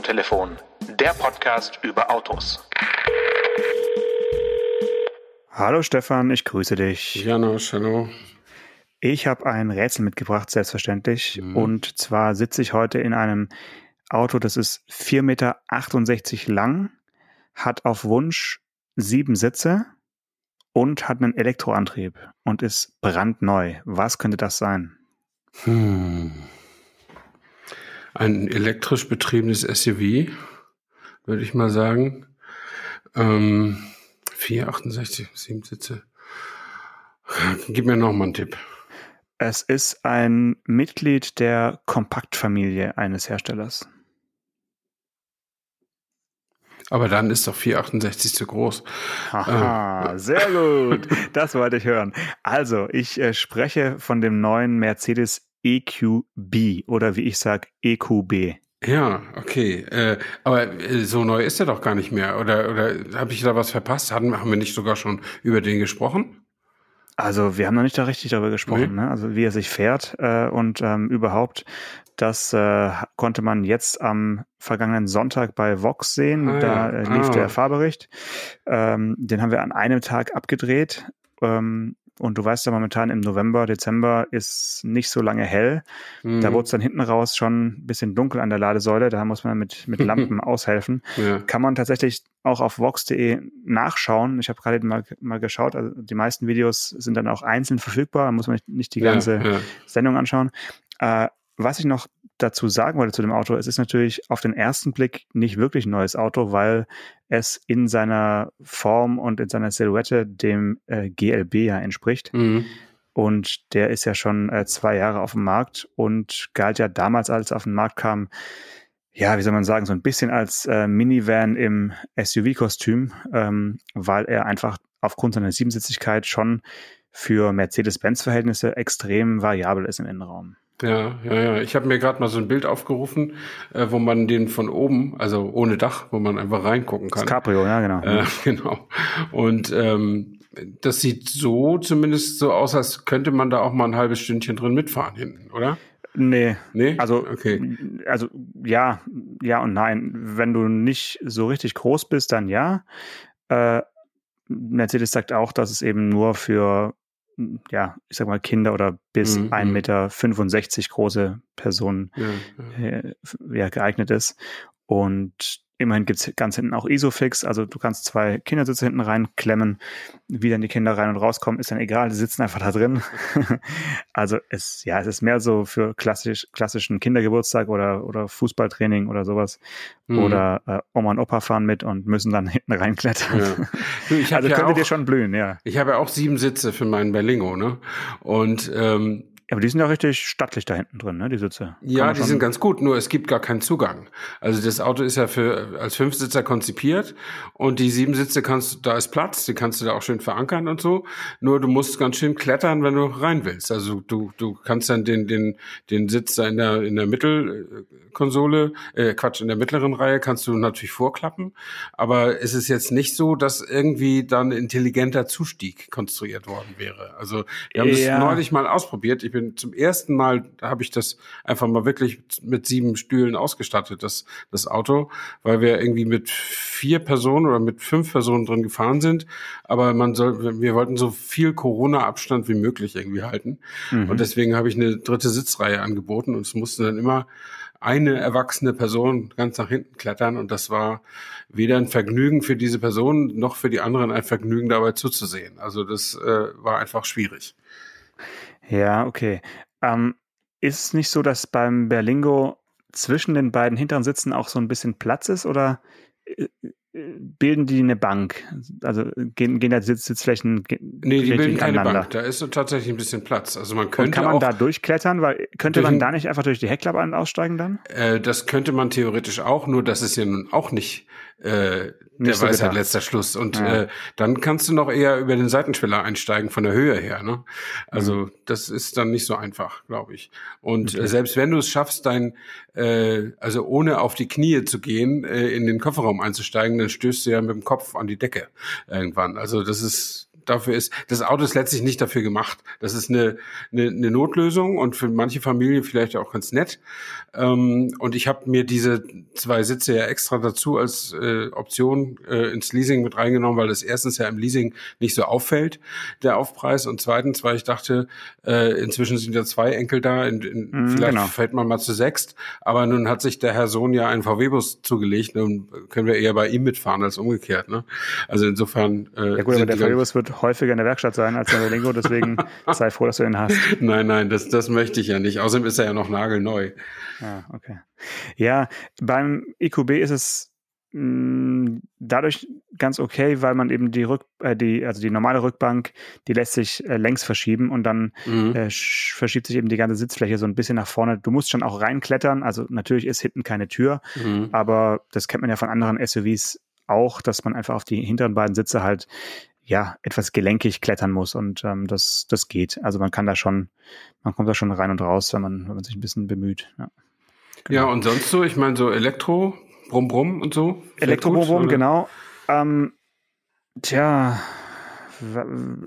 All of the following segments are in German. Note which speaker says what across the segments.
Speaker 1: Autotelefon, der Podcast über Autos.
Speaker 2: Hallo Stefan, ich grüße dich.
Speaker 3: Janosch, hallo.
Speaker 2: Ich habe ein Rätsel mitgebracht, selbstverständlich. Mhm. Und zwar sitze ich heute in einem Auto, das ist 4,68 Meter lang, hat auf Wunsch sieben Sitze und hat einen Elektroantrieb und ist brandneu. Was könnte das sein?
Speaker 3: Hm. Ein elektrisch betriebenes SUV, würde ich mal sagen. Ähm, 468, sieben Sitze. Gib mir noch mal einen Tipp.
Speaker 2: Es ist ein Mitglied der Kompaktfamilie eines Herstellers.
Speaker 3: Aber dann ist doch 468 zu groß.
Speaker 2: Haha, äh. sehr gut. Das wollte ich hören. Also, ich äh, spreche von dem neuen Mercedes EQB oder wie ich sage, EQB.
Speaker 3: Ja, okay. Äh, aber äh, so neu ist er doch gar nicht mehr. Oder, oder habe ich da was verpasst? Haben, haben wir nicht sogar schon über den gesprochen?
Speaker 2: Also wir haben noch nicht da richtig darüber gesprochen, nee. ne? also wie er sich fährt äh, und ähm, überhaupt, das äh, konnte man jetzt am vergangenen Sonntag bei Vox sehen. Ah, da äh, lief ah. der Fahrbericht. Ähm, den haben wir an einem Tag abgedreht. Ähm, und du weißt ja, momentan im November, Dezember ist nicht so lange hell. Mhm. Da wurde es dann hinten raus schon ein bisschen dunkel an der Ladesäule. Da muss man mit, mit Lampen aushelfen. Ja. Kann man tatsächlich auch auf vox.de nachschauen. Ich habe gerade mal, mal geschaut. Also die meisten Videos sind dann auch einzeln verfügbar. Da muss man nicht, nicht die ganze ja, ja. Sendung anschauen. Äh, was ich noch dazu sagen wollte zu dem Auto, es ist natürlich auf den ersten Blick nicht wirklich ein neues Auto, weil es in seiner Form und in seiner Silhouette dem äh, GLB ja entspricht. Mhm. Und der ist ja schon äh, zwei Jahre auf dem Markt und galt ja damals, als er auf den Markt kam, ja, wie soll man sagen, so ein bisschen als äh, Minivan im SUV-Kostüm, ähm, weil er einfach aufgrund seiner Siebensitzigkeit schon für Mercedes-Benz-Verhältnisse extrem variabel ist im Innenraum.
Speaker 3: Ja, ja, ja. Ich habe mir gerade mal so ein Bild aufgerufen, äh, wo man den von oben, also ohne Dach, wo man einfach reingucken kann.
Speaker 2: Das Cabrio, ja, genau.
Speaker 3: Äh, genau. Und ähm, das sieht so zumindest so aus, als könnte man da auch mal ein halbes Stündchen drin mitfahren hinten, oder?
Speaker 2: Nee. Nee? Also, okay. also ja, ja und nein. Wenn du nicht so richtig groß bist, dann ja. Äh, Mercedes sagt auch, dass es eben nur für ja, ich sag mal, Kinder oder bis mhm. 1,65 Meter große Personen ja, ja. Äh, ja, geeignet ist. Und Immerhin gibt's ganz hinten auch Isofix, also du kannst zwei Kindersitze hinten reinklemmen. Wie dann die Kinder rein und rauskommen, ist dann egal, die sitzen einfach da drin. also es, ja, es ist mehr so für klassisch, klassischen Kindergeburtstag oder, oder Fußballtraining oder sowas. Mhm. Oder äh, Oma und Opa fahren mit und müssen dann hinten reinklettern. Ja. Du, ich also ja könnte auch, dir schon blühen, ja.
Speaker 3: Ich habe ja auch sieben Sitze für meinen Berlingo, ne? Und ähm,
Speaker 2: aber die sind ja richtig stattlich da hinten drin, ne, die Sitze.
Speaker 3: ja, die sind ganz gut, nur es gibt gar keinen Zugang. Also das Auto ist ja für als Fünfsitzer konzipiert und die sieben Sitze kannst da ist Platz, die kannst du da auch schön verankern und so. Nur du musst ganz schön klettern, wenn du rein willst. Also du du kannst dann den den den Sitz da in der in der Mittelkonsole, äh, Quatsch, in der mittleren Reihe kannst du natürlich vorklappen, aber es ist jetzt nicht so, dass irgendwie dann intelligenter Zustieg konstruiert worden wäre. Also wir haben ja. das neulich mal ausprobiert. Ich bin bin zum ersten Mal, habe ich das einfach mal wirklich mit sieben Stühlen ausgestattet, das, das Auto, weil wir irgendwie mit vier Personen oder mit fünf Personen drin gefahren sind. Aber man soll, wir wollten so viel Corona-Abstand wie möglich irgendwie halten. Mhm. Und deswegen habe ich eine dritte Sitzreihe angeboten und es musste dann immer eine erwachsene Person ganz nach hinten klettern und das war weder ein Vergnügen für diese Person noch für die anderen ein Vergnügen dabei zuzusehen. Also das äh, war einfach schwierig.
Speaker 2: Ja, okay. Ähm, ist es nicht so, dass beim Berlingo zwischen den beiden hinteren Sitzen auch so ein bisschen Platz ist oder äh, bilden die eine Bank? Also gehen, gehen da Sitz, Sitzflächen
Speaker 3: Nee, die bilden keine Bank. Da ist tatsächlich ein bisschen Platz. Also man könnte
Speaker 2: Und kann man auch da durchklettern? Weil könnte man da nicht einfach durch die Heckklappe aussteigen dann?
Speaker 3: Äh, das könnte man theoretisch auch, nur das ist ja nun auch nicht äh, der so Weisheit letzter Schluss. Und ja. äh, dann kannst du noch eher über den Seitenschweller einsteigen von der Höhe her. Ne? Also mhm. das ist dann nicht so einfach, glaube ich. Und okay. äh, selbst wenn du es schaffst, dein, äh, also ohne auf die Knie zu gehen, äh, in den Kofferraum einzusteigen, dann stößt du ja mit dem Kopf an die Decke irgendwann. Also das ist dafür ist, das Auto ist letztlich nicht dafür gemacht. Das ist eine, eine, eine Notlösung und für manche Familien vielleicht auch ganz nett. Ähm, und ich habe mir diese zwei Sitze ja extra dazu als äh, Option äh, ins Leasing mit reingenommen, weil das erstens ja im Leasing nicht so auffällt, der Aufpreis. Und zweitens, weil ich dachte, äh, inzwischen sind ja zwei Enkel da, in, in, mhm, vielleicht genau. fällt man mal zu sechst. Aber nun hat sich der Herr Sohn ja einen VW-Bus zugelegt. Nun können wir eher bei ihm mitfahren als umgekehrt. Ne? Also insofern.
Speaker 2: Äh, ja gut, aber der VW-Bus wird häufiger in der Werkstatt sein als in der Lingo, deswegen sei froh, dass du ihn hast.
Speaker 3: Nein, nein, das, das möchte ich ja nicht. Außerdem ist er ja noch nagelneu.
Speaker 2: Ah, okay. Ja, beim EQB ist es mh, mm, dadurch ganz okay, weil man eben die Rück, äh, die, also die normale Rückbank, die lässt sich äh, längs verschieben und dann mhm. äh, verschiebt sich eben die ganze Sitzfläche so ein bisschen nach vorne. Du musst schon auch reinklettern, also natürlich ist hinten keine Tür, mhm. aber das kennt man ja von anderen SUVs auch, dass man einfach auf die hinteren beiden Sitze halt ja, etwas gelenkig klettern muss und ähm, das, das geht. Also man kann da schon, man kommt da schon rein und raus, wenn man, wenn man sich ein bisschen bemüht. Ja,
Speaker 3: genau. ja und sonst so, ich meine so Elektro, Brumm Brumm und so?
Speaker 2: Elektro Brumm Brumm, genau. Ähm, tja,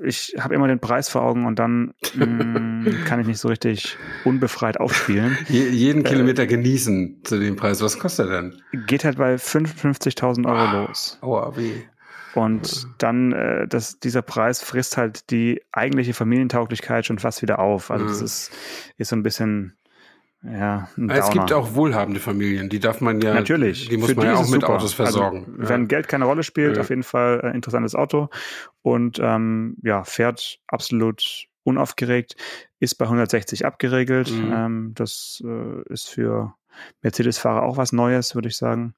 Speaker 2: ich habe immer den Preis vor Augen und dann mh, mm, kann ich nicht so richtig unbefreit aufspielen.
Speaker 3: Je, jeden äh, Kilometer genießen zu dem Preis. Was kostet er denn?
Speaker 2: Geht halt bei 55.000 Euro ah, los.
Speaker 3: Aua, wie?
Speaker 2: Und dann, äh, das, dieser Preis frisst halt die eigentliche Familientauglichkeit schon fast wieder auf. Also mhm. das ist, ist so ein bisschen, ja,
Speaker 3: ein Es gibt auch wohlhabende Familien, die darf man ja,
Speaker 2: natürlich,
Speaker 3: die muss Für man ja auch mit super. Autos also, versorgen.
Speaker 2: Also, wenn Geld keine Rolle spielt, ja. auf jeden Fall ein interessantes Auto und ähm, ja, fährt absolut unaufgeregt, ist bei 160 abgeregelt. Mhm. Ähm, das äh, ist für Mercedes-Fahrer auch was Neues, würde ich sagen.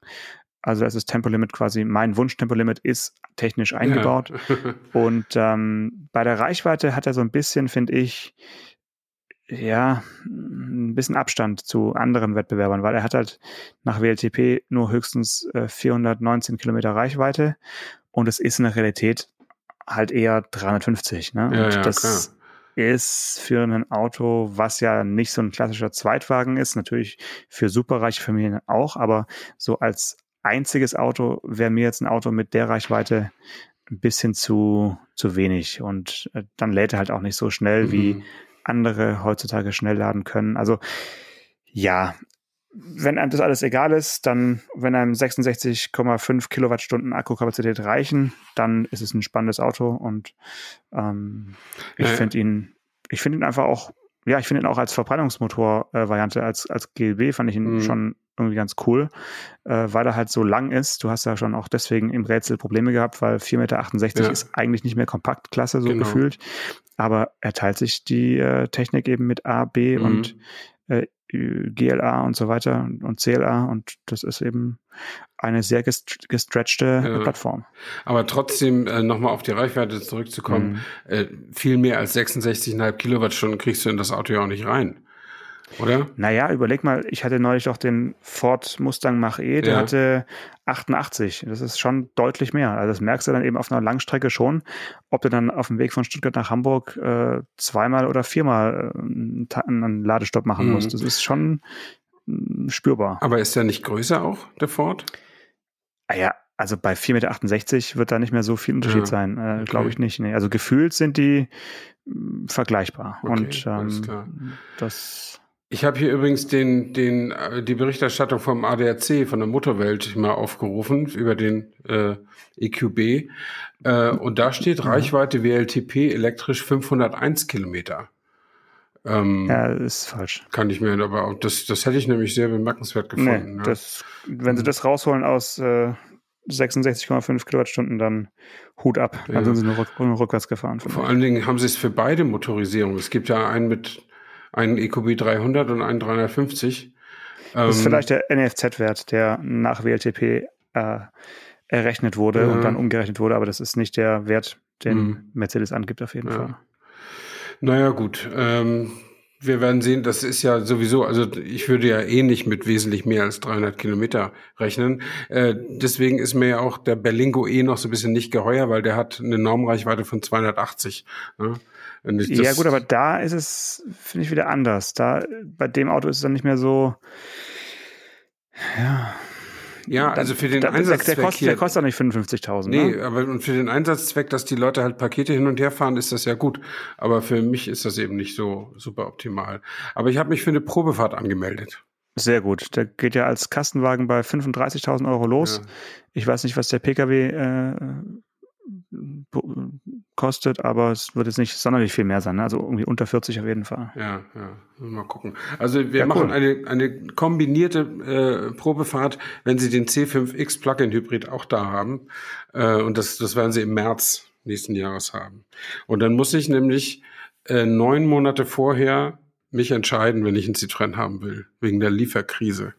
Speaker 2: Also das ist Tempolimit quasi, mein Wunsch-Tempolimit ist technisch eingebaut. Ja. Und ähm, bei der Reichweite hat er so ein bisschen, finde ich, ja, ein bisschen Abstand zu anderen Wettbewerbern, weil er hat halt nach WLTP nur höchstens äh, 419 Kilometer Reichweite und es ist in der Realität halt eher 350. Ne?
Speaker 3: Ja,
Speaker 2: und
Speaker 3: ja,
Speaker 2: das klar. ist für ein Auto, was ja nicht so ein klassischer Zweitwagen ist, natürlich für superreiche Familien auch, aber so als einziges Auto wäre mir jetzt ein Auto mit der Reichweite ein bisschen zu, zu wenig. Und äh, dann lädt er halt auch nicht so schnell, mhm. wie andere heutzutage schnell laden können. Also ja, wenn einem das alles egal ist, dann, wenn einem 66,5 Kilowattstunden Akkukapazität reichen, dann ist es ein spannendes Auto und ähm, ich finde ihn, ich finde ihn einfach auch, ja, ich finde ihn auch als Verbrennungsmotor-Variante, äh, als, als GLB fand ich ihn mhm. schon irgendwie ganz cool, äh, weil er halt so lang ist. Du hast ja schon auch deswegen im Rätsel Probleme gehabt, weil 4,68 Meter ja. ist eigentlich nicht mehr Kompaktklasse so genau. gefühlt. Aber er teilt sich die äh, Technik eben mit A, B mhm. und äh, GLA und so weiter und CLA und das ist eben eine sehr gestretchte ja. Plattform.
Speaker 3: Aber trotzdem äh, nochmal auf die Reichweite zurückzukommen, mhm. äh, viel mehr als 66,5 Kilowattstunden kriegst du in das Auto ja auch nicht rein. Oder?
Speaker 2: Naja, überleg mal, ich hatte neulich auch den Ford Mustang Mach-E, der ja. hatte 88. Das ist schon deutlich mehr. Also das merkst du dann eben auf einer Langstrecke schon, ob du dann auf dem Weg von Stuttgart nach Hamburg äh, zweimal oder viermal äh, einen Ladestopp machen mhm. musst. Das ist schon äh, spürbar.
Speaker 3: Aber ist der nicht größer auch, der Ford?
Speaker 2: Ah ja, also bei 4,68 Meter wird da nicht mehr so viel Unterschied ja, sein, äh, okay. glaube ich nicht. Nee. Also gefühlt sind die mh, vergleichbar. Okay, Und ähm, das
Speaker 3: ich habe hier übrigens den, den, äh, die Berichterstattung vom ADAC, von der Motorwelt, mal aufgerufen über den äh, EQB. Äh, und da steht mhm. Reichweite WLTP elektrisch 501 Kilometer.
Speaker 2: Ähm, ja, ist falsch.
Speaker 3: Kann ich mir, aber auch, das, das hätte ich nämlich sehr bemerkenswert gefunden. Nee,
Speaker 2: ja. das, wenn sie das rausholen aus äh, 66,5 Kilowattstunden, dann Hut ab. Dann ja. sind sie nur, rück, nur rückwärts gefahren.
Speaker 3: Vor allen Dingen haben sie es für beide Motorisierungen. Es gibt ja einen mit einen EQB 300 und einen 350.
Speaker 2: Das ist ähm, vielleicht der NFZ-Wert, der nach WLTP äh, errechnet wurde ja. und dann umgerechnet wurde, aber das ist nicht der Wert, den mhm. Mercedes angibt auf jeden ja. Fall.
Speaker 3: Naja, gut. Ähm, wir werden sehen, das ist ja sowieso, also ich würde ja eh nicht mit wesentlich mehr als 300 Kilometer rechnen. Äh, deswegen ist mir ja auch der Berlingo eh noch so ein bisschen nicht geheuer, weil der hat eine Normreichweite von 280. Ne?
Speaker 2: Ja gut, aber da ist es, finde ich, wieder anders. Da, bei dem Auto ist es dann nicht mehr so, ja,
Speaker 3: Ja, also für den
Speaker 2: da,
Speaker 3: Einsatzzweck
Speaker 2: der, kostet, der kostet auch nicht 55.000.
Speaker 3: Nee,
Speaker 2: ne?
Speaker 3: aber und für den Einsatzzweck, dass die Leute halt Pakete hin und her fahren, ist das ja gut. Aber für mich ist das eben nicht so super optimal. Aber ich habe mich für eine Probefahrt angemeldet.
Speaker 2: Sehr gut. Der geht ja als Kastenwagen bei 35.000 Euro los.
Speaker 3: Ja.
Speaker 2: Ich weiß nicht, was der PKW äh, kostet, aber es wird jetzt nicht sonderlich viel mehr sein. Ne? Also irgendwie unter 40 auf jeden Fall.
Speaker 3: Ja, ja. Mal gucken. Also wir
Speaker 2: Ja,
Speaker 3: machen
Speaker 2: cool.
Speaker 3: eine, eine kombinierte äh, Probefahrt, wenn Sie den C5X Plug-in Hybrid auch da haben. Äh, und das, das werden Sie im März nächsten Jahres haben. Und dann muss ich nämlich äh, neun Monate vorher mich entscheiden, wenn ich einen Citroën haben will, wegen der Lieferkrise.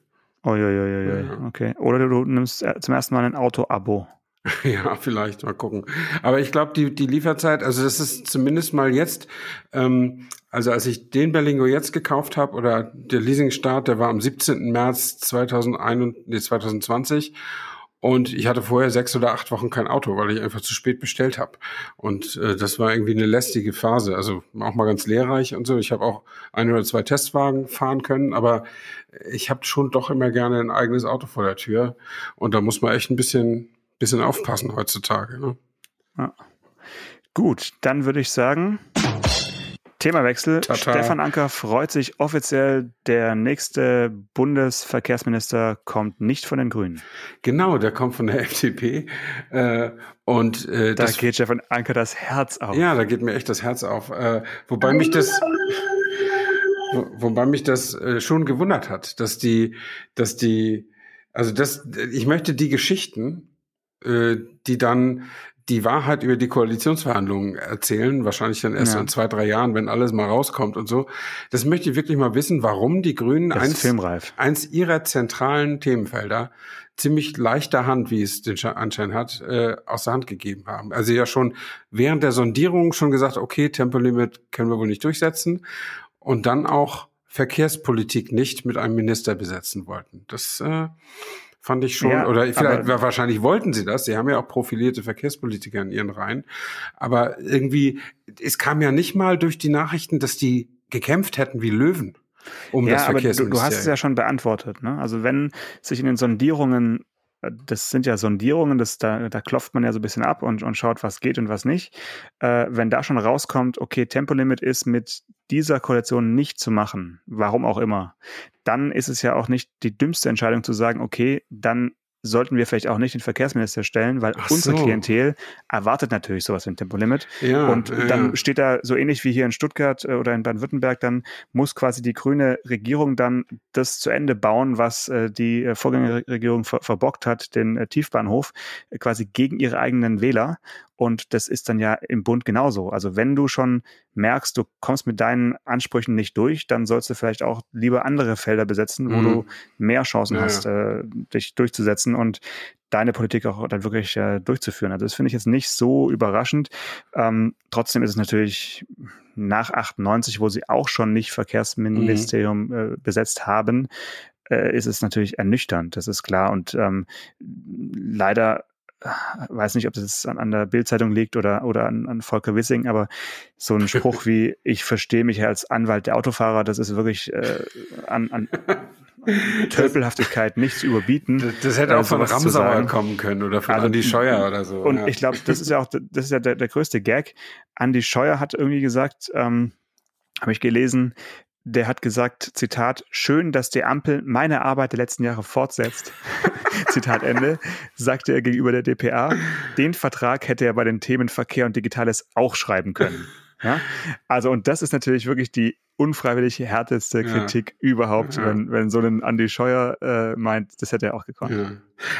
Speaker 2: Uiuiuiui.
Speaker 3: Ja.
Speaker 2: Okay. Oder du nimmst äh, zum ersten Mal ein Auto-Abo.
Speaker 3: Ja, vielleicht mal gucken. Aber ich glaube, die, die Lieferzeit, also das ist zumindest mal jetzt, ähm, also als ich den Berlingo jetzt gekauft habe oder der Leasingstart, der war am 17. März 2021, nee, 2020 und ich hatte vorher sechs oder acht Wochen kein Auto, weil ich einfach zu spät bestellt habe. Und äh, das war irgendwie eine lästige Phase, also auch mal ganz lehrreich und so. Ich habe auch ein oder zwei Testwagen fahren können, aber ich habe schon doch immer gerne ein eigenes Auto vor der Tür und da muss man echt ein bisschen bisschen aufpassen heutzutage. Ne?
Speaker 2: Gut, dann würde ich sagen, Themawechsel.
Speaker 3: Tata.
Speaker 2: Stefan Anker freut sich offiziell, der nächste Bundesverkehrsminister kommt nicht von den Grünen.
Speaker 3: Genau, der kommt von der FDP. Äh, und äh,
Speaker 2: Da
Speaker 3: das,
Speaker 2: geht Stefan Anker das Herz auf.
Speaker 3: ja, da geht mir echt das Herz auf. Äh, wobei mich das, wo, wobei mich das äh, schon gewundert hat, dass die, dass die, also das, ich möchte die Geschichten, äh, die dann die Wahrheit über die Koalitionsverhandlungen erzählen, wahrscheinlich dann erst
Speaker 2: Ja.
Speaker 3: in zwei, drei Jahren, wenn alles mal rauskommt und so. Das möchte ich wirklich mal wissen, warum die Grünen eins, eins ihrer zentralen Themenfelder ziemlich leichter Hand, wie es den Sche- Anschein hat, äh, aus der Hand gegeben haben. Also ja schon während der Sondierung schon gesagt, okay, Tempolimit können wir wohl nicht durchsetzen und dann auch Verkehrspolitik nicht mit einem Minister besetzen wollten. Das äh, fand ich schon,
Speaker 2: Ja,
Speaker 3: oder vielleicht,
Speaker 2: aber-
Speaker 3: wahrscheinlich wollten sie das. Sie haben ja auch profilierte Verkehrspolitiker in ihren Reihen. Aber irgendwie, es kam ja nicht mal durch die Nachrichten, dass die gekämpft hätten wie Löwen um das
Speaker 2: ja, aber du, du hast es
Speaker 3: Verkehrsministerium.
Speaker 2: ja schon beantwortet. Ne? Also wenn sich in den Sondierungen, das sind ja Sondierungen, das, da, da klopft man ja so ein bisschen ab und, und schaut, was geht und was nicht. Äh, wenn da schon rauskommt, okay, Tempolimit ist mit dieser Koalition nicht zu machen, warum auch immer, dann ist es ja auch nicht die dümmste Entscheidung zu sagen, okay, dann sollten wir vielleicht auch nicht den Verkehrsminister stellen, weil
Speaker 3: Ach
Speaker 2: unsere
Speaker 3: so.
Speaker 2: Klientel erwartet natürlich sowas wie ein Tempolimit.
Speaker 3: Ja,
Speaker 2: Und
Speaker 3: ja,
Speaker 2: dann steht da so ähnlich wie hier in Stuttgart äh, oder in Baden-Württemberg, dann muss quasi die grüne Regierung dann das zu Ende bauen, was äh, die äh, Vorgängerregierung ver verbockt hat, den äh, Tiefbahnhof, äh, quasi gegen ihre eigenen Wähler. Und das ist dann ja im Bund genauso. Also wenn du schon merkst, du kommst mit deinen Ansprüchen nicht durch, dann sollst du vielleicht auch lieber andere Felder besetzen, wo
Speaker 3: Mhm.
Speaker 2: du mehr Chancen
Speaker 3: Ja,
Speaker 2: hast, äh, dich durchzusetzen und deine Politik auch dann wirklich äh, durchzuführen. Also das finde ich jetzt nicht so überraschend. Ähm, trotzdem ist es natürlich nach 98, wo sie auch schon nicht Verkehrsministerium äh, besetzt haben, äh, ist es natürlich ernüchternd, das ist klar. Und ähm, leider weiß nicht, ob das an, an der Bildzeitung liegt oder, oder an, an Volker Wissing, aber so ein Spruch wie, ich verstehe mich als Anwalt der Autofahrer, das ist wirklich äh, an, an Tölpelhaftigkeit nicht zu überbieten.
Speaker 3: Das, das hätte
Speaker 2: äh,
Speaker 3: auch von Ramsauer kommen können oder von
Speaker 2: Also,
Speaker 3: Andi Scheuer oder so.
Speaker 2: Und
Speaker 3: ja.
Speaker 2: ich glaube, das ist ja auch das ist ja der, der größte Gag. Andy Scheuer hat irgendwie gesagt, ähm, habe ich gelesen, der hat gesagt, Zitat, schön, dass die Ampel meine Arbeit der letzten Jahre fortsetzt. Zitat Ende, sagte er gegenüber der DPA. Den Vertrag hätte er bei den Themen Verkehr und Digitales auch schreiben können. Ja? Also, und das ist natürlich wirklich die unfreiwillig härteste
Speaker 3: Ja.
Speaker 2: Kritik überhaupt,
Speaker 3: Ja.
Speaker 2: wenn, wenn so ein Andy Scheuer äh, meint, das hätte er auch gekonnt.
Speaker 3: Ja.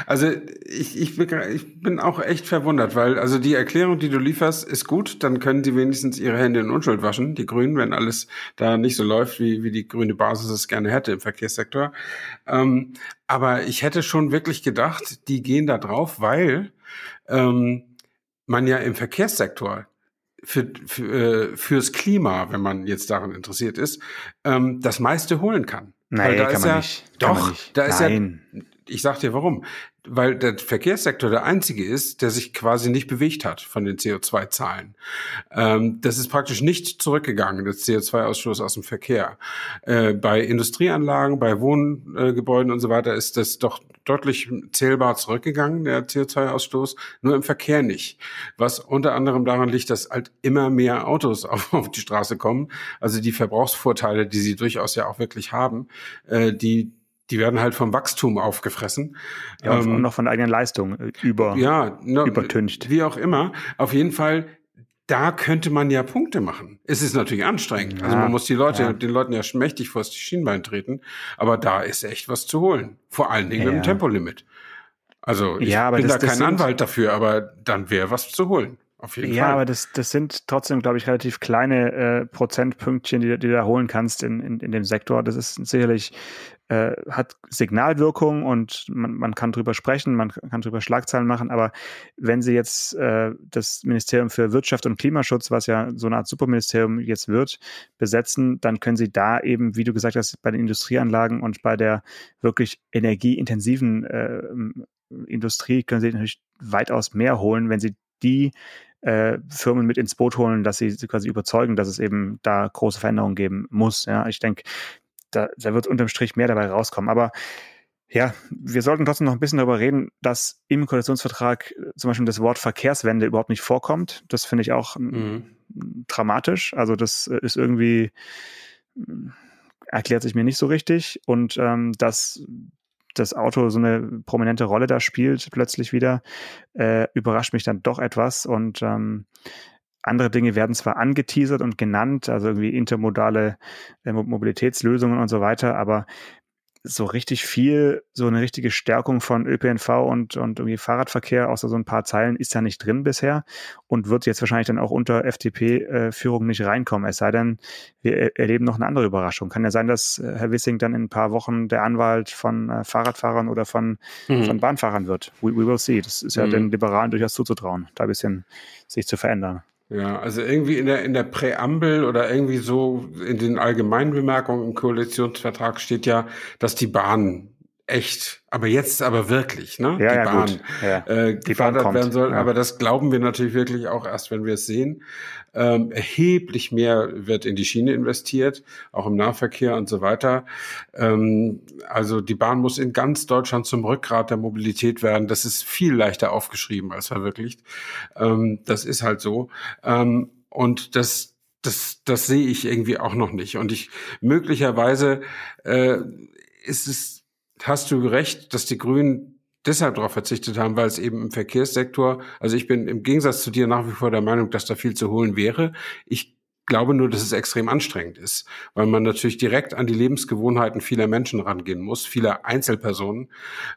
Speaker 3: Also ich, ich, bin, ich bin auch echt verwundert, weil also die Erklärung, die du lieferst, ist gut. Dann können die wenigstens ihre Hände in Unschuld waschen, die Grünen, wenn alles da nicht so läuft, wie, wie die grüne Basis es gerne hätte im Verkehrssektor. Ähm, aber ich hätte schon wirklich gedacht, die gehen da drauf, weil ähm, man ja im Verkehrssektor für, für, äh, fürs Klima, wenn man jetzt daran interessiert ist, ähm, das meiste holen kann.
Speaker 2: Nein,
Speaker 3: da
Speaker 2: kann
Speaker 3: ist
Speaker 2: man
Speaker 3: ja,
Speaker 2: nicht. Kann
Speaker 3: Doch,
Speaker 2: man nicht.
Speaker 3: da ist
Speaker 2: Nein.
Speaker 3: ja ich sag dir warum. Weil der Verkehrssektor der einzige ist, der sich quasi nicht bewegt hat von den CO2-Zahlen. Ähm, das ist praktisch nicht zurückgegangen, das CO2-Ausstoß aus dem Verkehr. Äh, bei Industrieanlagen, bei Wohngebäuden und so weiter ist das doch deutlich zählbar zurückgegangen, der CO2-Ausstoß, nur im Verkehr nicht. Was unter anderem daran liegt, dass halt immer mehr Autos auf, auf die Straße kommen. Also die Verbrauchsvorteile, die sie durchaus ja auch wirklich haben, äh, die die werden halt vom Wachstum aufgefressen.
Speaker 2: Ja, ähm, und noch von der eigenen Leistung äh, über,
Speaker 3: ja, ne,
Speaker 2: übertüncht.
Speaker 3: Wie auch immer. Auf jeden Fall, da könnte man ja Punkte machen. Es ist natürlich anstrengend. Also ja, also man muss die Leute, ja. den Leuten ja mächtig vor das Schienbein treten. Aber da ist echt was zu holen. Vor allen Dingen ja. mit dem Tempolimit. Also ich ja, bin das, da kein Anwalt dafür, aber dann wäre was zu holen. Auf jeden
Speaker 2: ja,
Speaker 3: Fall.
Speaker 2: aber das, das sind trotzdem, glaube ich, relativ kleine äh, Prozentpünktchen, die, die du da holen kannst in, in, in dem Sektor. Das ist sicherlich, äh, hat Signalwirkung und man, man kann drüber sprechen, man kann drüber Schlagzeilen machen, aber wenn sie jetzt äh, das Ministerium für Wirtschaft und Klimaschutz, was ja so eine Art Superministerium jetzt wird, besetzen, dann können sie da eben, wie du gesagt hast, bei den Industrieanlagen und bei der wirklich energieintensiven äh, Industrie können sie natürlich weitaus mehr holen, wenn sie die äh, Firmen mit ins Boot holen, dass sie, quasi überzeugen, dass es eben da große Veränderungen geben muss. Ja, ich denke, da, da wird unterm Strich mehr dabei rauskommen. Aber ja, wir sollten trotzdem noch ein bisschen darüber reden, dass im Koalitionsvertrag äh, zum Beispiel das Wort Verkehrswende überhaupt nicht vorkommt. Das finde ich auch mhm. dramatisch. Also das äh, ist irgendwie erklärt sich mir nicht so richtig und ähm, dass das Auto so eine prominente Rolle da spielt, plötzlich wieder, äh, überrascht mich dann doch etwas. Und ähm, andere Dinge werden zwar angeteasert und genannt, also irgendwie intermodale äh, Mobilitätslösungen und so weiter, aber so richtig viel, so eine richtige Stärkung von ÖPNV und, und irgendwie Fahrradverkehr, außer so ein paar Zeilen, ist ja nicht drin bisher und wird jetzt wahrscheinlich dann auch unter FDP-Führung nicht reinkommen. Es sei denn, wir erleben noch eine andere Überraschung. Kann ja sein, dass äh, Herr Wissing dann in ein paar Wochen der Anwalt von äh, Fahrradfahrern oder von, mhm. von Bahnfahrern wird. We, we, will see. Das ist ja mhm. den Liberalen durchaus zuzutrauen, da ein bisschen sich zu verändern.
Speaker 3: Ja, also irgendwie in der, in der Präambel oder irgendwie so in den allgemeinen Bemerkungen im Koalitionsvertrag steht ja, dass die Bahn echt, aber jetzt aber wirklich, ne?
Speaker 2: Ja,
Speaker 3: die
Speaker 2: ja,
Speaker 3: Bahn.
Speaker 2: Ja.
Speaker 3: Äh, die gefördert Bahn werden soll. Ja. Aber das glauben wir natürlich wirklich auch erst, wenn wir es sehen. Ähm, erheblich mehr wird in die Schiene investiert, auch im Nahverkehr und so weiter. Ähm, also die Bahn muss in ganz Deutschland zum Rückgrat der Mobilität werden. Das ist viel leichter aufgeschrieben als verwirklicht. Ähm, das ist halt so. Ähm, und das das, das sehe ich irgendwie auch noch nicht. Und ich möglicherweise äh, ist es hast du recht, dass die Grünen deshalb darauf verzichtet haben, weil es eben im Verkehrssektor, also ich bin im Gegensatz zu dir nach wie vor der Meinung, dass da viel zu holen wäre. Ich glaube nur, dass es extrem anstrengend ist, weil man natürlich direkt an die Lebensgewohnheiten vieler Menschen rangehen muss, vieler Einzelpersonen,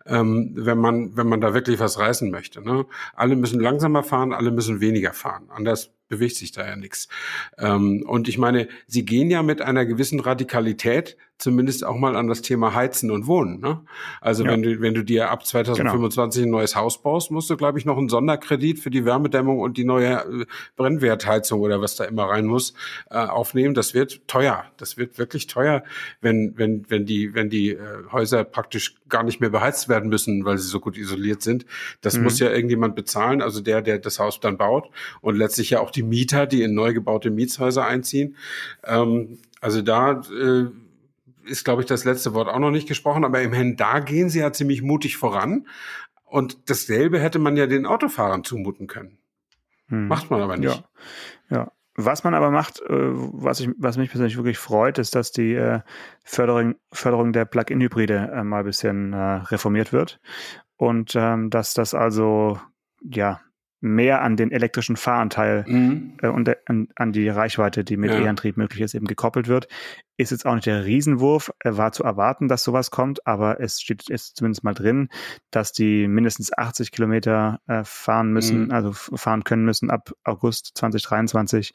Speaker 3: ähm, wenn man wenn man da wirklich was reißen möchte. Ne? Alle müssen langsamer fahren, alle müssen weniger fahren. Anders bewegt sich da ja nichts. Ähm, und ich meine, sie gehen ja mit einer gewissen Radikalität zumindest auch mal an das Thema Heizen und Wohnen. Ne? Also ja. wenn du wenn du dir ab 2025 genau. ein neues Haus baust, musst du glaube ich noch einen Sonderkredit für die Wärmedämmung und die neue äh, Brennwertheizung oder was da immer rein muss äh, aufnehmen. Das wird teuer. Das wird wirklich teuer, wenn wenn wenn die wenn die äh, Häuser praktisch gar nicht mehr beheizt werden müssen, weil sie so gut isoliert sind. Das mhm. muss ja irgendjemand bezahlen. Also der der das Haus dann baut und letztlich ja auch die Mieter, die in neu gebaute Mietshäuser einziehen. Ähm, also da äh, ist, glaube ich, das letzte Wort auch noch nicht gesprochen, aber immerhin da gehen sie ja ziemlich mutig voran. Und dasselbe hätte man ja den Autofahrern zumuten können. Hm. Macht man aber nicht.
Speaker 2: Ja. ja. Was man aber macht, äh, was, ich, was mich persönlich wirklich freut, ist, dass die äh, Förderung, Förderung der Plug-in-Hybride äh, mal ein bisschen reformiert wird. Und ähm, dass das also ja mehr an den elektrischen Fahranteil mhm. äh, und an, an, die Reichweite, die mit ja. E-Antrieb möglich ist, eben gekoppelt wird. Ist jetzt auch nicht der Riesenwurf, äh, war zu erwarten, dass sowas kommt, aber es steht jetzt zumindest mal drin, dass die mindestens 80 Kilometer äh, fahren müssen, mhm. also fahren können müssen ab August 2023.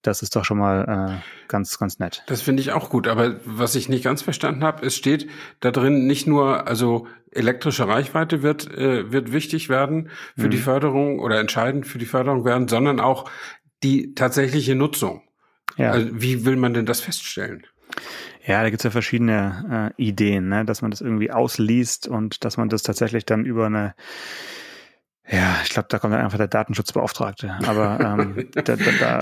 Speaker 2: Das ist doch schon mal äh, ganz, ganz nett.
Speaker 3: Das finde ich auch gut, aber was ich nicht ganz verstanden habe, es steht da drin nicht nur, also elektrische Reichweite wird, äh, wird wichtig werden für mhm. die Förderung oder entscheidend für die Förderung werden, sondern auch die tatsächliche Nutzung. Ja. Also wie will man denn das feststellen?
Speaker 2: Ja, da gibt's ja verschiedene äh, Ideen, ne? dass man das irgendwie ausliest und dass man das tatsächlich dann über eine ja, ich glaube, da kommt dann einfach der Datenschutzbeauftragte. Aber ähm, da, da, da,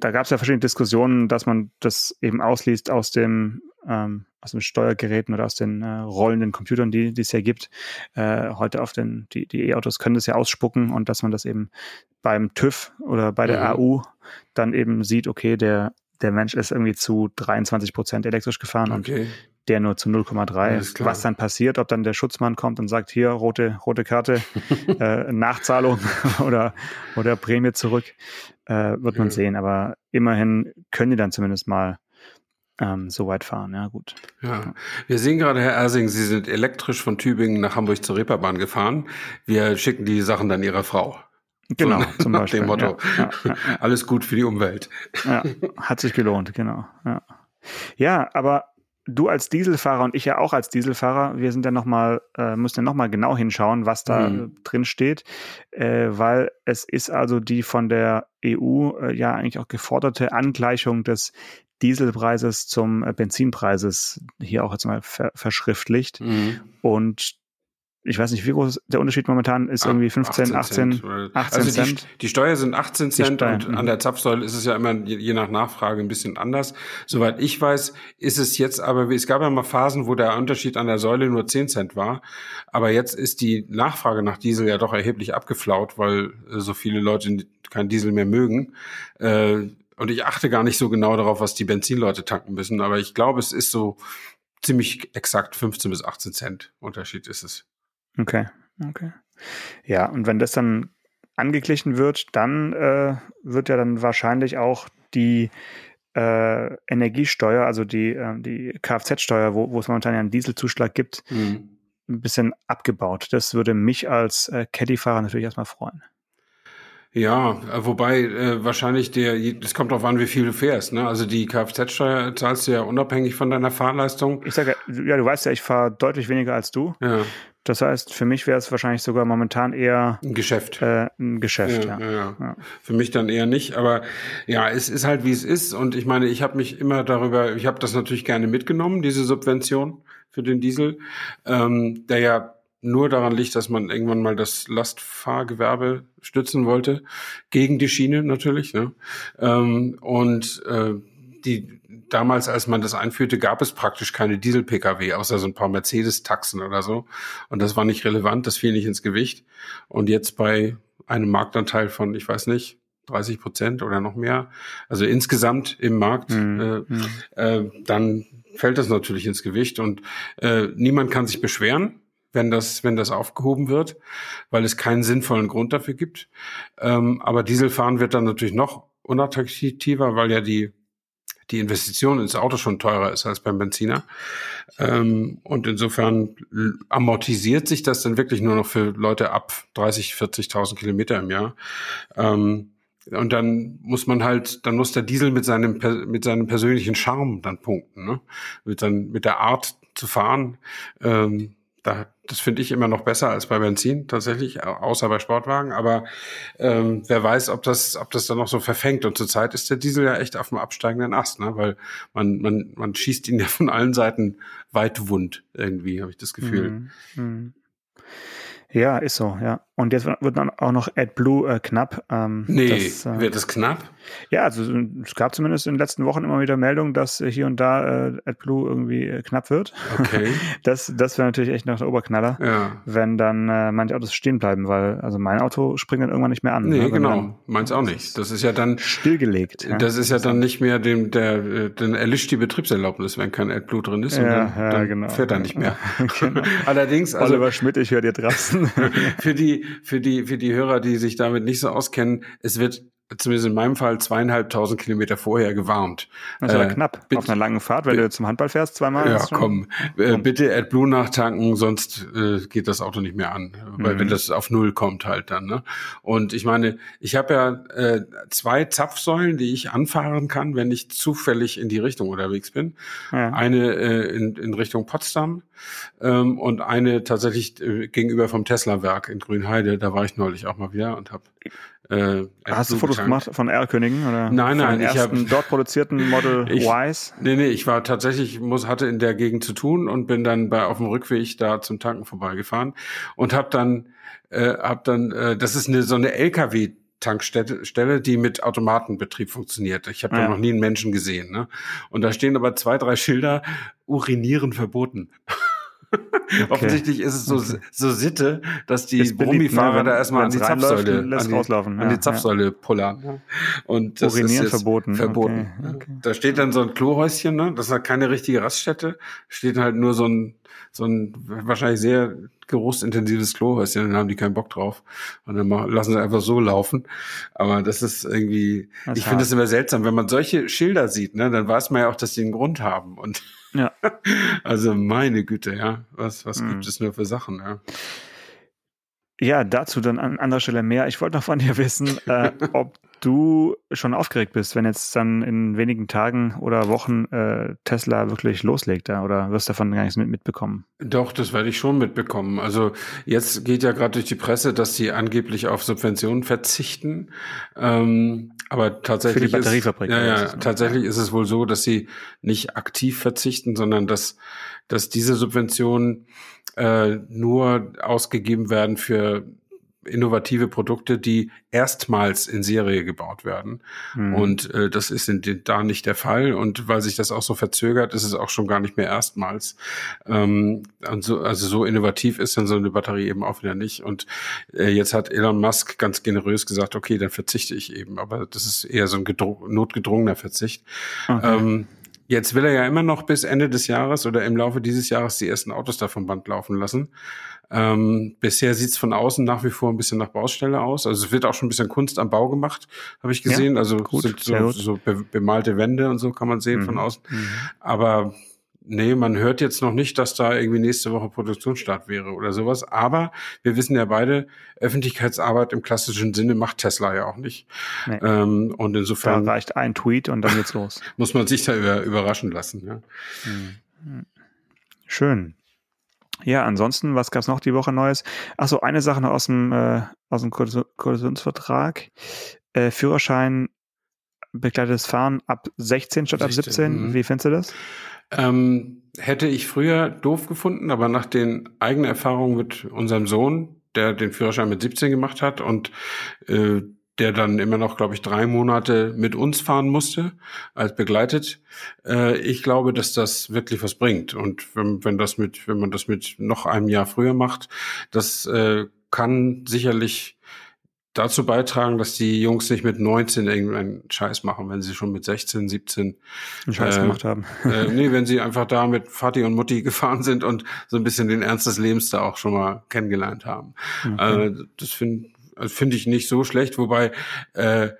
Speaker 2: da gab es ja verschiedene Diskussionen, dass man das eben ausliest aus dem ähm, aus den Steuergeräten oder aus den äh, rollenden Computern, die, die es ja gibt. Äh, heute auf den die die E-Autos können das ja ausspucken und dass man das eben beim TÜV oder bei der mhm. AU dann eben sieht, okay, der der Mensch ist irgendwie zu 23 Prozent elektrisch gefahren okay. und der nur zu 0,3. Was dann passiert, ob dann der Schutzmann kommt und sagt, hier, rote, rote Karte, äh, Nachzahlung oder, oder Prämie zurück, äh, wird man ja. sehen. Aber immerhin können die dann zumindest mal ähm, so weit fahren. Ja, gut.
Speaker 3: Ja. Wir sehen gerade, Herr Ersing, Sie sind elektrisch von Tübingen nach Hamburg zur Reeperbahn gefahren. Wir schicken die Sachen dann Ihrer Frau.
Speaker 2: Genau, so, zum Beispiel.
Speaker 3: Dem Motto. Ja, ja, ja. Alles gut für die Umwelt.
Speaker 2: Ja, hat sich gelohnt, genau. Ja, ja aber du als Dieselfahrer und ich ja auch als Dieselfahrer, wir sind ja noch mal, äh, müssen ja nochmal genau hinschauen, was da mhm. drin steht, äh, weil es ist also die von der EU äh, ja eigentlich auch geforderte Angleichung des Dieselpreises zum äh, Benzinpreises hier auch jetzt mal ver verschriftlicht. Mhm. Und ich weiß nicht, wie groß der Unterschied momentan ist, irgendwie 15, 18, 18, 18
Speaker 3: also
Speaker 2: Cent.
Speaker 3: Die, die Steuer sind 18 Cent Steuer, und an mhm. der Zapfsäule ist es ja immer je, je, nach Nachfrage ein bisschen anders. Soweit ich weiß, ist es jetzt aber, es gab ja mal Phasen, wo der Unterschied an der Säule nur 10 Cent war. Aber jetzt ist die Nachfrage nach Diesel ja doch erheblich abgeflaut, weil äh, so viele Leute kein Diesel mehr mögen. Äh, und ich achte gar nicht so genau darauf, was die Benzinleute tanken müssen. Aber ich glaube, es ist so ziemlich exakt 15 bis 18 Cent Unterschied ist es.
Speaker 2: Okay, okay. Ja, und wenn das dann angeglichen wird, dann äh, wird ja dann wahrscheinlich auch die äh, Energiesteuer, also die, äh, die Kfz-Steuer, wo, wo es momentan ja einen Dieselzuschlag gibt, mhm. ein bisschen abgebaut. Das würde mich als äh, Caddy-Fahrer natürlich erstmal freuen.
Speaker 3: Ja, äh, wobei äh, wahrscheinlich der, es kommt darauf an, wie viel du fährst. Ne? Also die Kfz-Steuer zahlst du ja unabhängig von deiner Fahrleistung.
Speaker 2: Ich sage, ja, du weißt ja, ich fahre deutlich weniger als du. Ja. Das heißt, für mich wäre es wahrscheinlich sogar momentan eher
Speaker 3: ein Geschäft.
Speaker 2: Äh, ein Geschäft, ja,
Speaker 3: ja. Ja, ja. Für mich dann eher nicht, aber ja, es ist halt wie es ist und ich meine, ich habe mich immer darüber, ich habe das natürlich gerne mitgenommen, diese Subvention für den Diesel, ähm, der ja nur daran liegt, dass man irgendwann mal das Lastfahrgewerbe stützen wollte, gegen die Schiene natürlich. Ne? Ähm, und äh, die damals, als man das einführte, gab es praktisch keine Diesel-Pkw, außer so ein paar Mercedes-Taxen oder so. Und das war nicht relevant, das fiel nicht ins Gewicht. Und jetzt bei einem Marktanteil von, ich weiß nicht, 30 Prozent oder noch mehr, also insgesamt im Markt, mhm. äh, mhm. äh, dann fällt das natürlich ins Gewicht und äh, niemand kann sich beschweren wenn das, wenn das aufgehoben wird, weil es keinen sinnvollen Grund dafür gibt. Ähm, aber Dieselfahren wird dann natürlich noch unattraktiver, weil ja die, die Investition ins Auto schon teurer ist als beim Benziner. Ähm, und insofern amortisiert sich das dann wirklich nur noch für Leute ab 30, 40.000 Kilometer im Jahr. Ähm, und dann muss man halt, dann muss der Diesel mit seinem, mit seinem persönlichen Charme dann punkten, ne? Mit, dann, mit der Art zu fahren. Ähm, da, das finde ich immer noch besser als bei Benzin tatsächlich, außer bei Sportwagen. Aber ähm, wer weiß, ob das, ob das dann noch so verfängt. Und zurzeit ist der Diesel ja echt auf dem absteigenden Ast, ne? weil man, man, man schießt ihn ja von allen Seiten weit wund irgendwie, habe ich das Gefühl. Mhm.
Speaker 2: Ja, ist so, ja. Und jetzt wird dann auch noch AdBlue äh, knapp.
Speaker 3: Ähm, nee, das, äh, wird es knapp?
Speaker 2: Ja, also es gab zumindest in den letzten Wochen immer wieder Meldungen, dass äh, hier und da äh, AdBlue irgendwie äh, knapp wird. Okay. Das, das wäre natürlich echt noch der Oberknaller, ja. wenn dann äh, manche Autos stehen bleiben, weil also mein Auto springt dann irgendwann nicht mehr an.
Speaker 3: Nee,
Speaker 2: ne,
Speaker 3: genau. Meins auch nicht. Das ist ja dann
Speaker 2: stillgelegt.
Speaker 3: Ja. Das ist ja dann nicht mehr dem, der, äh, dann erlischt die Betriebserlaubnis, wenn kein AdBlue drin ist. Ja, dann, ja, dann genau. fährt er nicht mehr. genau. Allerdings,
Speaker 2: also. Oliver Schmidt, ich höre dir draußen.
Speaker 3: für die, für die, für die Hörer, die sich damit nicht so auskennen, es wird zumindest in meinem Fall zweieinhalbtausend Kilometer vorher gewarnt.
Speaker 2: Das ist aber äh, knapp bitte, auf einer langen Fahrt, weil du zum Handball fährst zweimal.
Speaker 3: Ja, komm, äh, bitte AdBlue nachtanken, sonst äh, geht das Auto nicht mehr an, weil mhm. wenn das auf Null kommt halt dann. Ne? Und ich meine, ich habe ja äh, zwei Zapfsäulen, die ich anfahren kann, wenn ich zufällig in die Richtung unterwegs bin. Ja. Eine äh, in, in Richtung Potsdam ähm, und eine tatsächlich äh, gegenüber vom Tesla-Werk in Grünheide. Da war ich neulich auch mal wieder und habe
Speaker 2: Äh, Hast du Fotos gemacht von R-Königen oder
Speaker 3: nein, nein,
Speaker 2: ich habe dort produzierten Model
Speaker 3: ich,
Speaker 2: Ys?
Speaker 3: Nee, nee, ich war tatsächlich muss hatte in der Gegend zu tun und bin dann bei auf dem Rückweg da zum Tanken vorbeigefahren und habe dann äh, hab dann äh, das ist eine so eine LKW Tankstelle, die mit Automatenbetrieb funktioniert. Ich habe ja. da noch nie einen Menschen gesehen. Ne? Und da stehen aber zwei, drei Schilder, urinieren verboten. Okay. Offensichtlich ist es so, okay. so Sitte, dass die Brummifahrer ne, da erstmal an die Zapfsäule, an die,
Speaker 2: rauslaufen.
Speaker 3: an die Zapfsäule ja. pullern. Ja. Und
Speaker 2: das Urinieren ist verboten.
Speaker 3: verboten. Okay. Da steht dann so ein Klohäuschen, ne? das ist halt keine richtige Raststätte. Steht halt nur so ein, so ein wahrscheinlich sehr geruchsintensives Klohäuschen, dann haben die keinen Bock drauf. Und dann machen, lassen sie einfach so laufen. Aber das ist irgendwie, das ich finde es immer seltsam, wenn man solche Schilder sieht, ne, dann weiß man ja auch, dass die einen Grund haben. Und ja. also meine Güte, ja. Was, was mhm. gibt es nur für Sachen, ja.
Speaker 2: Ja, dazu dann an anderer Stelle mehr. Ich wollte noch von dir wissen, äh, ob du schon aufgeregt bist, wenn jetzt dann in wenigen Tagen oder Wochen äh, Tesla wirklich loslegt, ja, oder wirst du davon gar nichts mit mitbekommen?
Speaker 3: Doch, das werde ich schon mitbekommen. Also jetzt geht ja gerade durch die Presse, dass sie angeblich auf Subventionen verzichten. Ähm, aber tatsächlich
Speaker 2: Für die Batteriefabrik.
Speaker 3: Ist, ja, ja, tatsächlich ist es wohl so, dass sie nicht aktiv verzichten, sondern dass, dass diese Subventionen äh, nur ausgegeben werden für innovative Produkte, die erstmals in Serie gebaut werden. Mhm. Und äh, das ist in, da nicht der Fall. Und weil sich das auch so verzögert, ist es auch schon gar nicht mehr erstmals. Ähm, so, also so innovativ ist dann so eine Batterie eben auch wieder nicht. Und äh, jetzt hat Elon Musk ganz generös gesagt, okay, dann verzichte ich eben. Aber das ist eher so ein notgedrungener Verzicht. Okay. Ähm, Jetzt will er ja immer noch bis Ende des Jahres oder im Laufe dieses Jahres die ersten Autos da vom Band laufen lassen. Ähm, bisher sieht's von außen nach wie vor ein bisschen nach Baustelle aus. Also es wird auch schon ein bisschen Kunst am Bau gemacht, habe ich gesehen. Ja, also gut, so, so bemalte Wände und so kann man sehen mhm. von außen. Mhm. Aber Nee, man hört jetzt noch nicht, dass da irgendwie nächste Woche Produktionsstart wäre oder sowas. Aber wir wissen ja beide, Öffentlichkeitsarbeit im klassischen Sinne macht Tesla ja auch nicht. Nee. Ähm, und insofern.
Speaker 2: Da reicht ein Tweet und dann geht's los.
Speaker 3: muss man sich da über, überraschen lassen. Ja.
Speaker 2: Mhm. Schön. Ja, ansonsten, was gab's noch die Woche Neues? Ach so, eine Sache noch aus dem, äh, aus dem Koalitionsvertrag. Äh, Führerschein begleitetes Fahren ab 16 statt 16, ab 17. Mh. Wie findest du das?
Speaker 3: Ähm, hätte ich früher doof gefunden, aber nach den eigenen Erfahrungen mit unserem Sohn, der den Führerschein mit 17 gemacht hat und äh, der dann immer noch, glaube ich, drei Monate mit uns fahren musste, als begleitet. Äh, ich glaube, dass das wirklich was bringt. Und wenn, wenn das mit, wenn man das mit noch einem Jahr früher macht, das äh, kann sicherlich dazu beitragen, dass die Jungs nicht mit 19 irgendeinen Scheiß machen, wenn sie schon mit 16, 17
Speaker 2: einen Scheiß äh, gemacht haben.
Speaker 3: äh, nee, wenn sie einfach da mit Vati und Mutti gefahren sind und so ein bisschen den Ernst des Lebens da auch schon mal kennengelernt haben. Okay. Äh, das finde finde ich nicht so schlecht, wobei äh,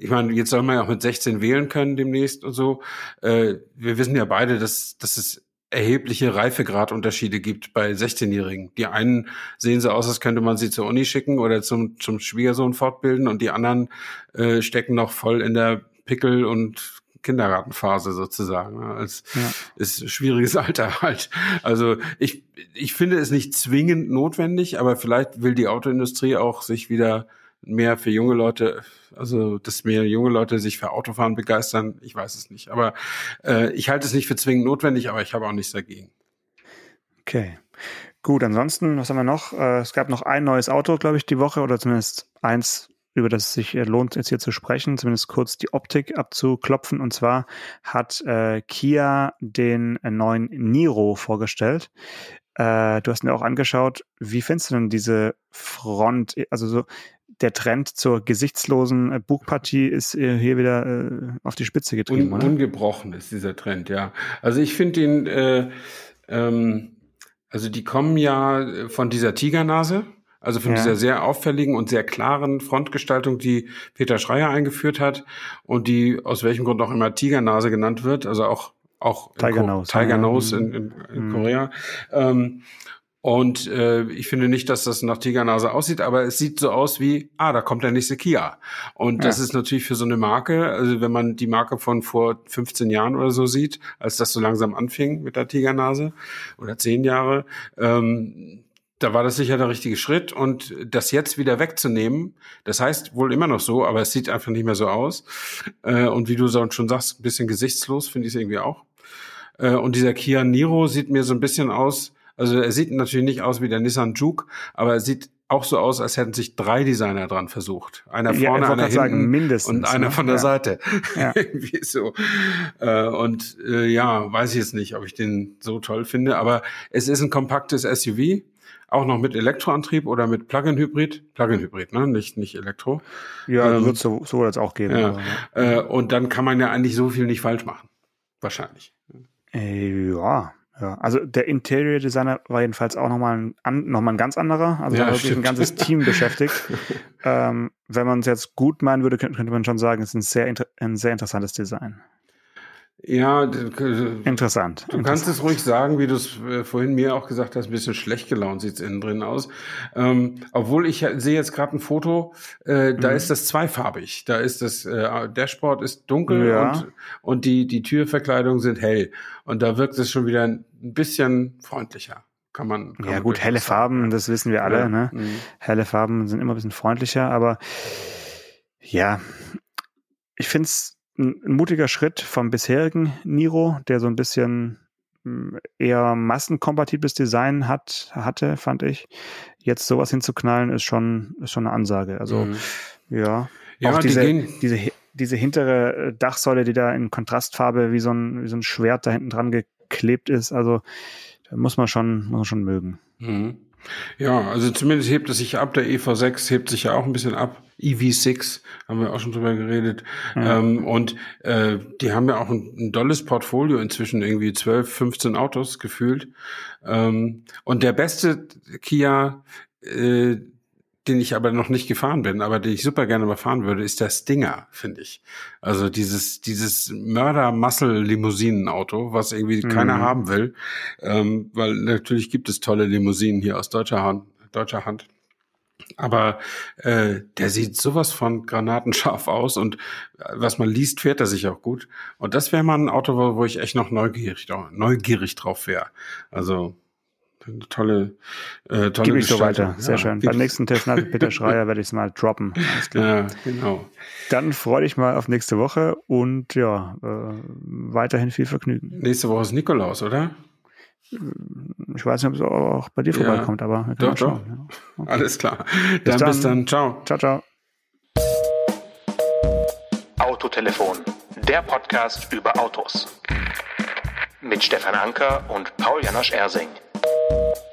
Speaker 3: ich meine, jetzt soll man ja auch mit 16 wählen können demnächst und so. Äh, wir wissen ja beide, dass, dass es erhebliche Reifegradunterschiede gibt bei 16-Jährigen. Die einen sehen so aus, als könnte man sie zur Uni schicken oder zum, zum Schwiegersohn fortbilden und die anderen äh, stecken noch voll in der Pickel- und Kindergartenphase sozusagen. Es ja. ist schwieriges Alter halt. Also ich, ich finde es nicht zwingend notwendig, aber vielleicht will die Autoindustrie auch sich wieder mehr für junge Leute, also dass mehr junge Leute sich für Autofahren begeistern, ich weiß es nicht. Aber äh, ich halte es nicht für zwingend notwendig, aber ich habe auch nichts dagegen.
Speaker 2: Okay. Gut, ansonsten, was haben wir noch? Äh, es gab noch ein neues Auto, glaube ich, die Woche, oder zumindest eins, über das es sich äh, lohnt, jetzt hier zu sprechen, zumindest kurz die Optik abzuklopfen. Und zwar hat äh, Kia den neuen Niro vorgestellt. Äh, du hast ihn auch angeschaut. Wie findest du denn diese Front? Also so, der Trend zur gesichtslosen äh, Bugpartie ist äh, hier wieder äh, auf die Spitze getrieben,
Speaker 3: Un, oder? Ungebrochen ist dieser Trend, ja. Also ich finde ihn, äh, ähm, also die kommen ja von dieser Tigernase, also von ja. dieser sehr auffälligen und sehr klaren Frontgestaltung, die Peter Schreier eingeführt hat und die aus welchem Grund auch immer Tigernase genannt wird, also auch auch
Speaker 2: Tiger Nose,
Speaker 3: Tiger Nose in, in, in mhm. Korea. Ähm, und äh, ich finde nicht, dass das nach Tigernase aussieht, aber es sieht so aus wie, ah, da kommt der nächste Kia. Und ja. das ist natürlich für so eine Marke, also wenn man die Marke von vor 15 Jahren oder so sieht, als das so langsam anfing mit der Tigernase oder 10 Jahre, ähm, da war das sicher der richtige Schritt und das jetzt wieder wegzunehmen, das heißt wohl immer noch so, aber es sieht einfach nicht mehr so aus. Äh, und wie du schon sagst, ein bisschen gesichtslos finde ich es irgendwie auch. Äh, und dieser Kia Niro sieht mir so ein bisschen aus, also er sieht natürlich nicht aus wie der Nissan Juke, aber er sieht auch so aus, als hätten sich drei Designer dran versucht. Einer vorne, ja, einer hinten
Speaker 2: sagen, mindestens,
Speaker 3: und einer
Speaker 2: ne?
Speaker 3: von der
Speaker 2: ja.
Speaker 3: Seite.
Speaker 2: Ja.
Speaker 3: Irgendwie so. Äh, und äh, ja, weiß ich jetzt nicht, ob ich den so toll finde, aber es ist ein kompaktes SUV, auch noch mit Elektroantrieb oder mit Plug-in-Hybrid. Plug-in-Hybrid, ne? Nicht, nicht Elektro.
Speaker 2: Ja, ähm, wird so, so jetzt auch gehen.
Speaker 3: Ja. Äh, und dann kann man ja eigentlich so viel nicht falsch machen. Wahrscheinlich.
Speaker 2: Äh, ja, ja, also der Interior Designer war jedenfalls auch nochmal ein, noch mal ein ganz anderer. Also
Speaker 3: Ja,
Speaker 2: da wirklich ein ganzes Team beschäftigt. ähm, wenn man es jetzt gut meinen würde, könnte, könnte man schon sagen, es ist ein sehr, ein sehr interessantes Design.
Speaker 3: Ja, k-
Speaker 2: Interessant.
Speaker 3: Du kannst es ruhig sagen, wie du es äh, vorhin mir auch gesagt hast, ein bisschen schlecht gelaunt sieht's innen drin aus. Ähm, obwohl ich sehe jetzt gerade ein Foto, äh, da
Speaker 2: Mhm.
Speaker 3: ist das zweifarbig. Da ist das äh, Dashboard ist dunkel
Speaker 2: Ja.
Speaker 3: und, und die, die Türverkleidungen sind hell. Und da wirkt es schon wieder ein bisschen freundlicher. Kann man. Kann
Speaker 2: ja
Speaker 3: man
Speaker 2: gut, helle
Speaker 3: sagen.
Speaker 2: Farben, das wissen wir alle.
Speaker 3: Ja.
Speaker 2: Ne?
Speaker 3: Mhm.
Speaker 2: Helle Farben sind immer ein bisschen freundlicher, aber ja, ich finde es ein, ein mutiger Schritt vom bisherigen Niro, der so ein bisschen mh, eher massenkompatibles Design hat, hatte, fand ich. Jetzt sowas hinzuknallen, ist schon, ist schon eine Ansage. Also,
Speaker 3: Mhm.
Speaker 2: ja.
Speaker 3: Ja,
Speaker 2: auch
Speaker 3: die
Speaker 2: diese,
Speaker 3: gehen-
Speaker 2: diese, diese hintere äh, Dachsäule, die da in Kontrastfarbe wie so ein, wie so ein Schwert da hinten dran geklebt ist. Also, da muss man schon, muss man schon mögen.
Speaker 3: Mhm. Ja, also zumindest hebt es sich ab. Der EV6 hebt sich ja auch ein bisschen ab. EV6 haben wir auch schon drüber geredet.
Speaker 2: Ja.
Speaker 3: Ähm, und äh, die haben ja auch ein, ein dolles Portfolio inzwischen, irgendwie 12, 15 Autos gefühlt. Ähm, und der beste Kia, äh, den ich aber noch nicht gefahren bin, aber den ich super gerne mal fahren würde, ist der Stinger, finde ich. Also dieses, dieses Mörder-Muscle-Limousinen-Auto, was irgendwie
Speaker 2: Mhm.
Speaker 3: keiner haben will. Ähm, weil natürlich gibt es tolle Limousinen hier aus deutscher Hand. Deutscher Hand. Aber äh, der sieht sowas von granatenscharf aus und äh, was man liest, fährt er sich auch gut. Und das wäre mal ein Auto, wo, ich echt noch neugierig, neugierig drauf wäre. Also tolle, äh, tolle
Speaker 2: Gib ich so weiter. Sehr
Speaker 3: Ja,
Speaker 2: schön. Beim nächsten Telefonat mit Peter Schreier werde ich es mal droppen.
Speaker 3: Ja, genau.
Speaker 2: Dann freue dich mal auf nächste Woche und ja, äh, weiterhin viel Vergnügen.
Speaker 3: Nächste Woche ist Nikolaus, oder?
Speaker 2: Ich weiß nicht, ob es auch bei dir
Speaker 3: Ja.
Speaker 2: vorbeikommt, aber
Speaker 3: Doch,
Speaker 2: schauen. Ja.
Speaker 3: Alles klar.
Speaker 2: Bis
Speaker 3: Dann bis
Speaker 2: dann.
Speaker 3: dann. Ciao.
Speaker 2: Ciao, ciao.
Speaker 1: Autotelefon, der Podcast über Autos. Mit Stefan Anker und Paul Janosch Ersing. you